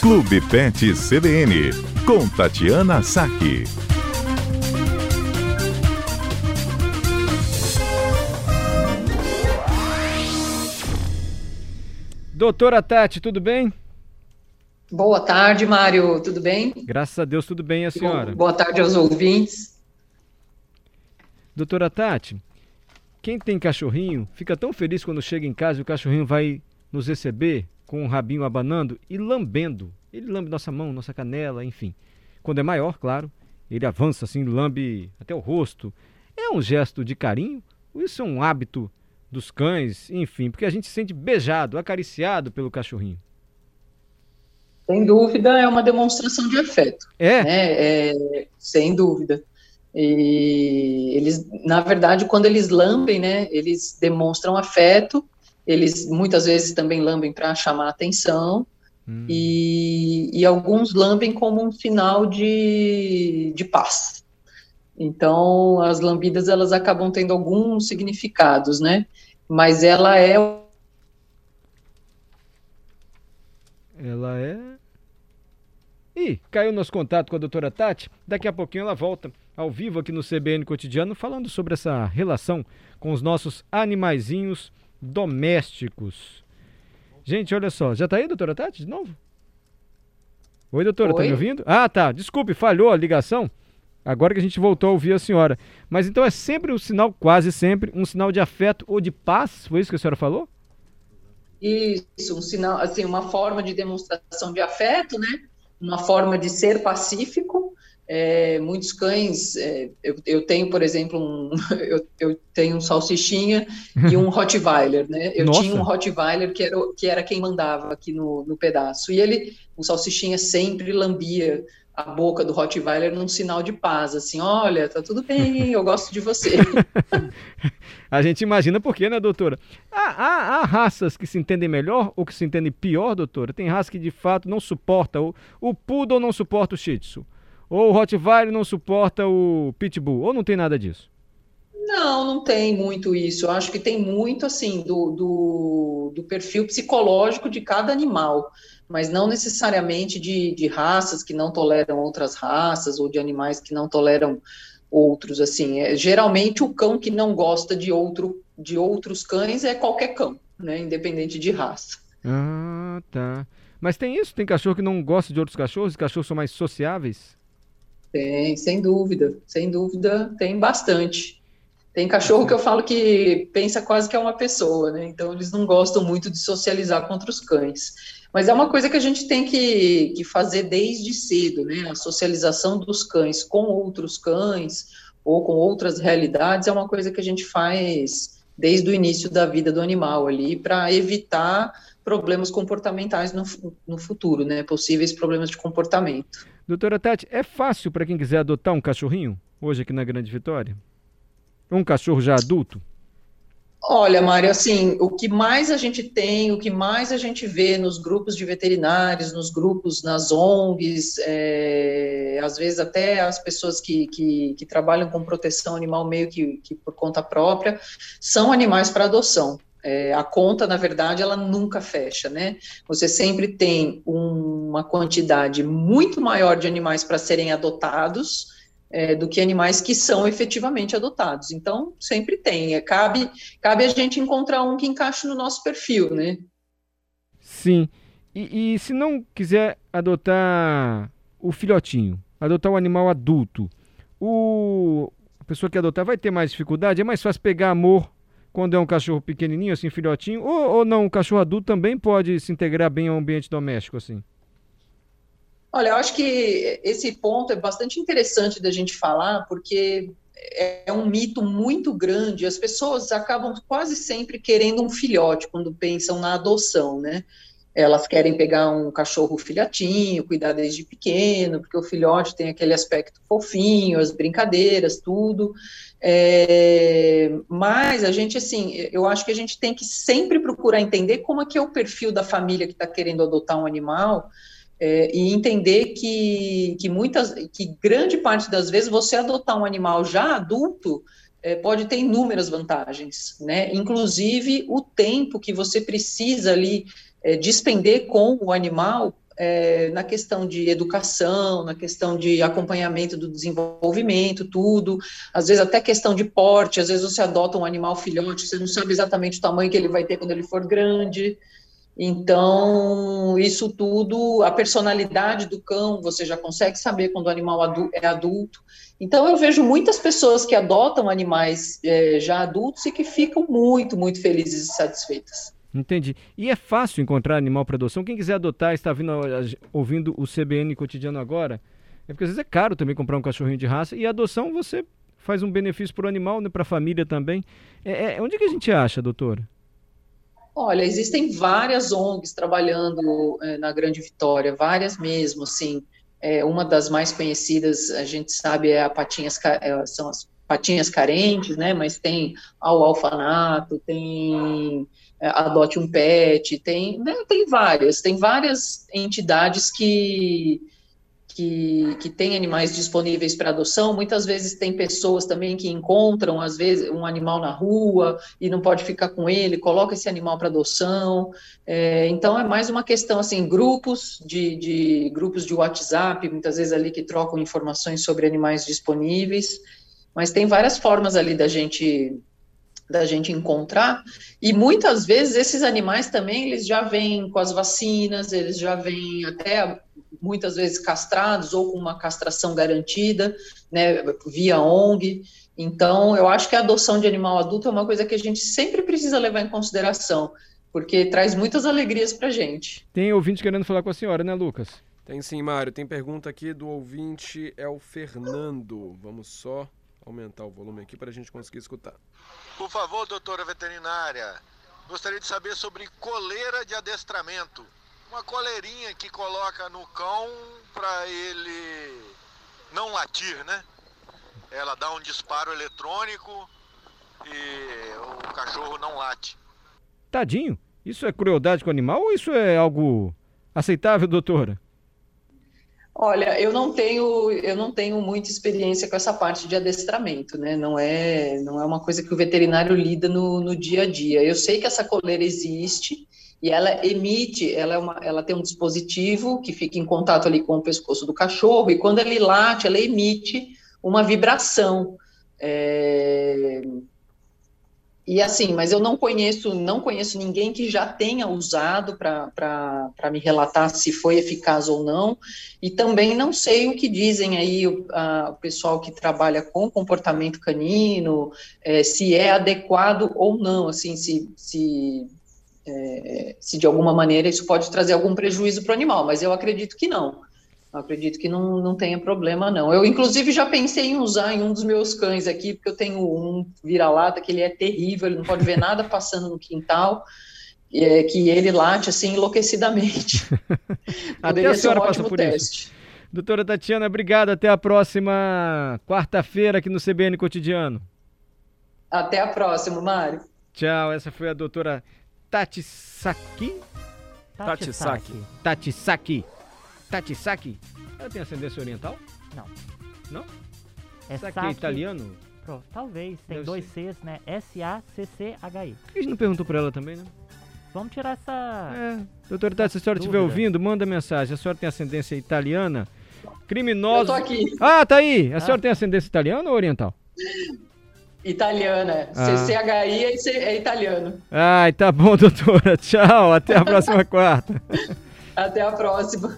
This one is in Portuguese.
Clube Pet CBN, com Tatiana Saque. Doutora Tati, tudo bem? Boa tarde, Mário. Tudo bem? Graças a Deus, tudo bem, a senhora? Boa tarde aos ouvintes. Doutora Tati, quem tem cachorrinho fica tão feliz quando chega em casa e o cachorrinho vai nos receber com o rabinho abanando e lambendo. Ele lambe nossa mão, nossa canela, enfim. Quando é maior, claro, ele avança assim, lambe até o rosto. É um gesto de carinho? Ou isso é um hábito dos cães? Enfim, porque a gente se sente beijado, acariciado pelo cachorrinho. Sem dúvida, é uma demonstração de afeto. É? Né? é sem dúvida. E eles, na verdade, quando eles lambem, né, eles demonstram afeto, eles muitas vezes também lambem para chamar atenção, hum. e, e alguns lambem como um sinal de, de paz. Então, as lambidas, elas acabam tendo alguns significados, né, mas ela é... Ela é... Ih, caiu nosso contato com a doutora Tati, daqui a pouquinho ela volta ao vivo aqui no CBN Cotidiano, falando sobre essa relação com os nossos animaizinhos domésticos. Gente, olha só, já tá aí, doutora Tati, de novo? Oi, doutora, Oi. tá me ouvindo? Ah, tá, desculpe, falhou a ligação. Agora que a gente voltou a ouvir a senhora. Mas então é sempre um sinal, quase sempre, um sinal de afeto ou de paz? Foi isso que a senhora falou? Isso, um sinal, assim, uma forma de demonstração de afeto, né? Uma forma de ser pacífico é, muitos cães, é, eu, eu, tenho, por exemplo, um, eu, eu, tenho um salsichinha e um Rottweiler, né? Eu Nossa. tinha um Rottweiler que era, que era quem mandava aqui no, no pedaço. E ele, o salsichinha sempre lambia a boca do Rottweiler num sinal de paz, assim, olha, tá tudo bem, eu gosto de você. a gente imagina por quê, né, doutora? Há, há, há, raças que se entendem melhor ou que se entendem pior, doutora? Tem raça que de fato não suporta, o, o Poodle não suporta o Shih Tzu. Ou o Rottweiler não suporta o Pitbull? Ou não tem nada disso? Não, não tem muito isso. Eu acho que tem muito, assim, do, do, do perfil psicológico de cada animal, mas não necessariamente de, de raças que não toleram outras raças ou de animais que não toleram outros, assim. É, geralmente, o cão que não gosta de, outro, de outros cães é qualquer cão, né, independente de raça. Ah, tá. Mas tem isso? Tem cachorro que não gosta de outros cachorros? Os cachorros são mais sociáveis? Tem, sem dúvida, sem dúvida, tem bastante. Tem cachorro que eu falo que pensa quase que é uma pessoa, né? Então eles não gostam muito de socializar contra os cães. Mas é uma coisa que a gente tem que, que fazer desde cedo, né? A socialização dos cães com outros cães ou com outras realidades é uma coisa que a gente faz desde o início da vida do animal ali para evitar problemas comportamentais no, no futuro, né? Possíveis problemas de comportamento. Doutora Tati, é fácil para quem quiser adotar um cachorrinho hoje aqui na Grande Vitória? Um cachorro já adulto? Olha, Mário, assim, o que mais a gente tem, o que mais a gente vê nos grupos de veterinários, nos grupos, nas ONGs, é, às vezes até as pessoas que, que, que, trabalham com proteção animal meio que, que por conta própria, são animais para adoção. É, a conta, na verdade, ela nunca fecha, né? Você sempre tem um, uma quantidade muito maior de animais para serem adotados é, do que animais que são efetivamente adotados. Então, sempre tem. É, cabe, cabe a gente encontrar um que encaixe no nosso perfil, né? Sim. E, e se não quiser adotar o filhotinho, adotar o animal adulto, o, a pessoa que adotar vai ter mais dificuldade? É mais fácil pegar amor quando é um cachorro pequenininho, assim, filhotinho, ou, ou não, o cachorro adulto também pode se integrar bem ao ambiente doméstico, assim? Olha, eu acho que esse ponto é bastante interessante da gente falar, porque é um mito muito grande. As pessoas acabam quase sempre querendo um filhote quando pensam na adoção, né? Elas querem pegar um cachorro filhotinho, cuidar desde pequeno, porque o filhote tem aquele aspecto fofinho, as brincadeiras, tudo. É, mas a gente, assim, eu acho que a gente tem que sempre procurar entender como é que é o perfil da família que está querendo adotar um animal é, e entender que, que muitas, que grande parte das vezes você adotar um animal já adulto é, pode ter inúmeras vantagens, né? Inclusive o tempo que você precisa ali é, despender com o animal é, na questão de educação, na questão de acompanhamento do desenvolvimento, tudo, às vezes até questão de porte, às vezes você adota um animal filhote, você não sabe exatamente o tamanho que ele vai ter quando ele for grande, então, isso tudo, a personalidade do cão, você já consegue saber quando o animal é adulto. Então, eu vejo muitas pessoas que adotam animais é, já adultos e que ficam muito, muito felizes e satisfeitas. Entendi. E é fácil encontrar animal para adoção? Quem quiser adotar, está vindo, ouvindo o CBN cotidiano agora, é porque às vezes é caro também comprar um cachorrinho de raça e a adoção você faz um benefício para o animal, né, para a família também. É, é, onde que a gente acha, doutora? Olha, existem várias ONGs trabalhando é, na Grande Vitória, várias mesmo, assim. É, uma das mais conhecidas, a gente sabe, é a Patinhas, é, são as Patinhas Carentes, né? Mas tem ao Alfanato, tem é, Adote um Pet, tem, né, tem várias, tem várias entidades que que, que tem animais disponíveis para adoção, muitas vezes tem pessoas também que encontram, às vezes, um animal na rua e não pode ficar com ele, coloca esse animal para adoção. É, então, é mais uma questão, assim, grupos de, de grupos de WhatsApp, muitas vezes ali que trocam informações sobre animais disponíveis, mas tem várias formas ali da gente da gente encontrar, e muitas vezes esses animais também, eles já vêm com as vacinas, eles já vêm até muitas vezes castrados ou com uma castração garantida, né, via ONG. Então, eu acho que a adoção de animal adulto é uma coisa que a gente sempre precisa levar em consideração, porque traz muitas alegrias para gente. Tem ouvinte querendo falar com a senhora, né, Lucas? Tem sim, Mário. Tem pergunta aqui do ouvinte, é o Fernando. Vamos só aumentar o volume aqui para a gente conseguir escutar. Por favor, doutora veterinária, gostaria de saber sobre coleira de adestramento uma coleirinha que coloca no cão para ele não latir, né? Ela dá um disparo eletrônico e o cachorro não late. Tadinho, isso é crueldade com o animal ou isso é algo aceitável, doutora? Olha, eu não tenho, eu não tenho muita experiência com essa parte de adestramento, né? Não é, não é uma coisa que o veterinário lida no, no dia a dia. Eu sei que essa coleira existe, e ela emite, ela, é uma, ela tem um dispositivo que fica em contato ali com o pescoço do cachorro, e quando ele late, ela emite uma vibração. É... E assim, mas eu não conheço, não conheço ninguém que já tenha usado para me relatar se foi eficaz ou não, e também não sei o que dizem aí o, a, o pessoal que trabalha com comportamento canino, é, se é adequado ou não, assim, se, se é, se de alguma maneira isso pode trazer algum prejuízo para o animal, mas eu acredito que não. Eu acredito que não, não tenha problema, não. Eu, inclusive, já pensei em usar em um dos meus cães aqui, porque eu tenho um vira-lata que ele é terrível, ele não pode ver nada passando no quintal, é, que ele late assim enlouquecidamente. até a senhora um passa por teste. isso. Doutora Tatiana, obrigado. Até a próxima quarta-feira aqui no CBN Cotidiano. Até a próxima, Mário. Tchau. Essa foi a doutora Tatisaki. Tatisaki. Tatisaki. Tatisaki. Ela tem ascendência oriental? Não. Não? É que é italiano? Pro, talvez, tem Deve dois ser. Cs, né? S-A-C-C-H-I. Por que a gente não perguntou pra ela também, né? Vamos tirar essa. É. Doutora Tati, se a senhora estiver ouvindo, manda mensagem. A senhora tem ascendência italiana? Criminosos. Eu tô aqui. Ah, tá aí. A ah. senhora tem ascendência italiana ou oriental? Italiana. Ah. CCHI é, é italiano. Ai, tá bom, doutora. Tchau. Até a próxima quarta. Até a próxima.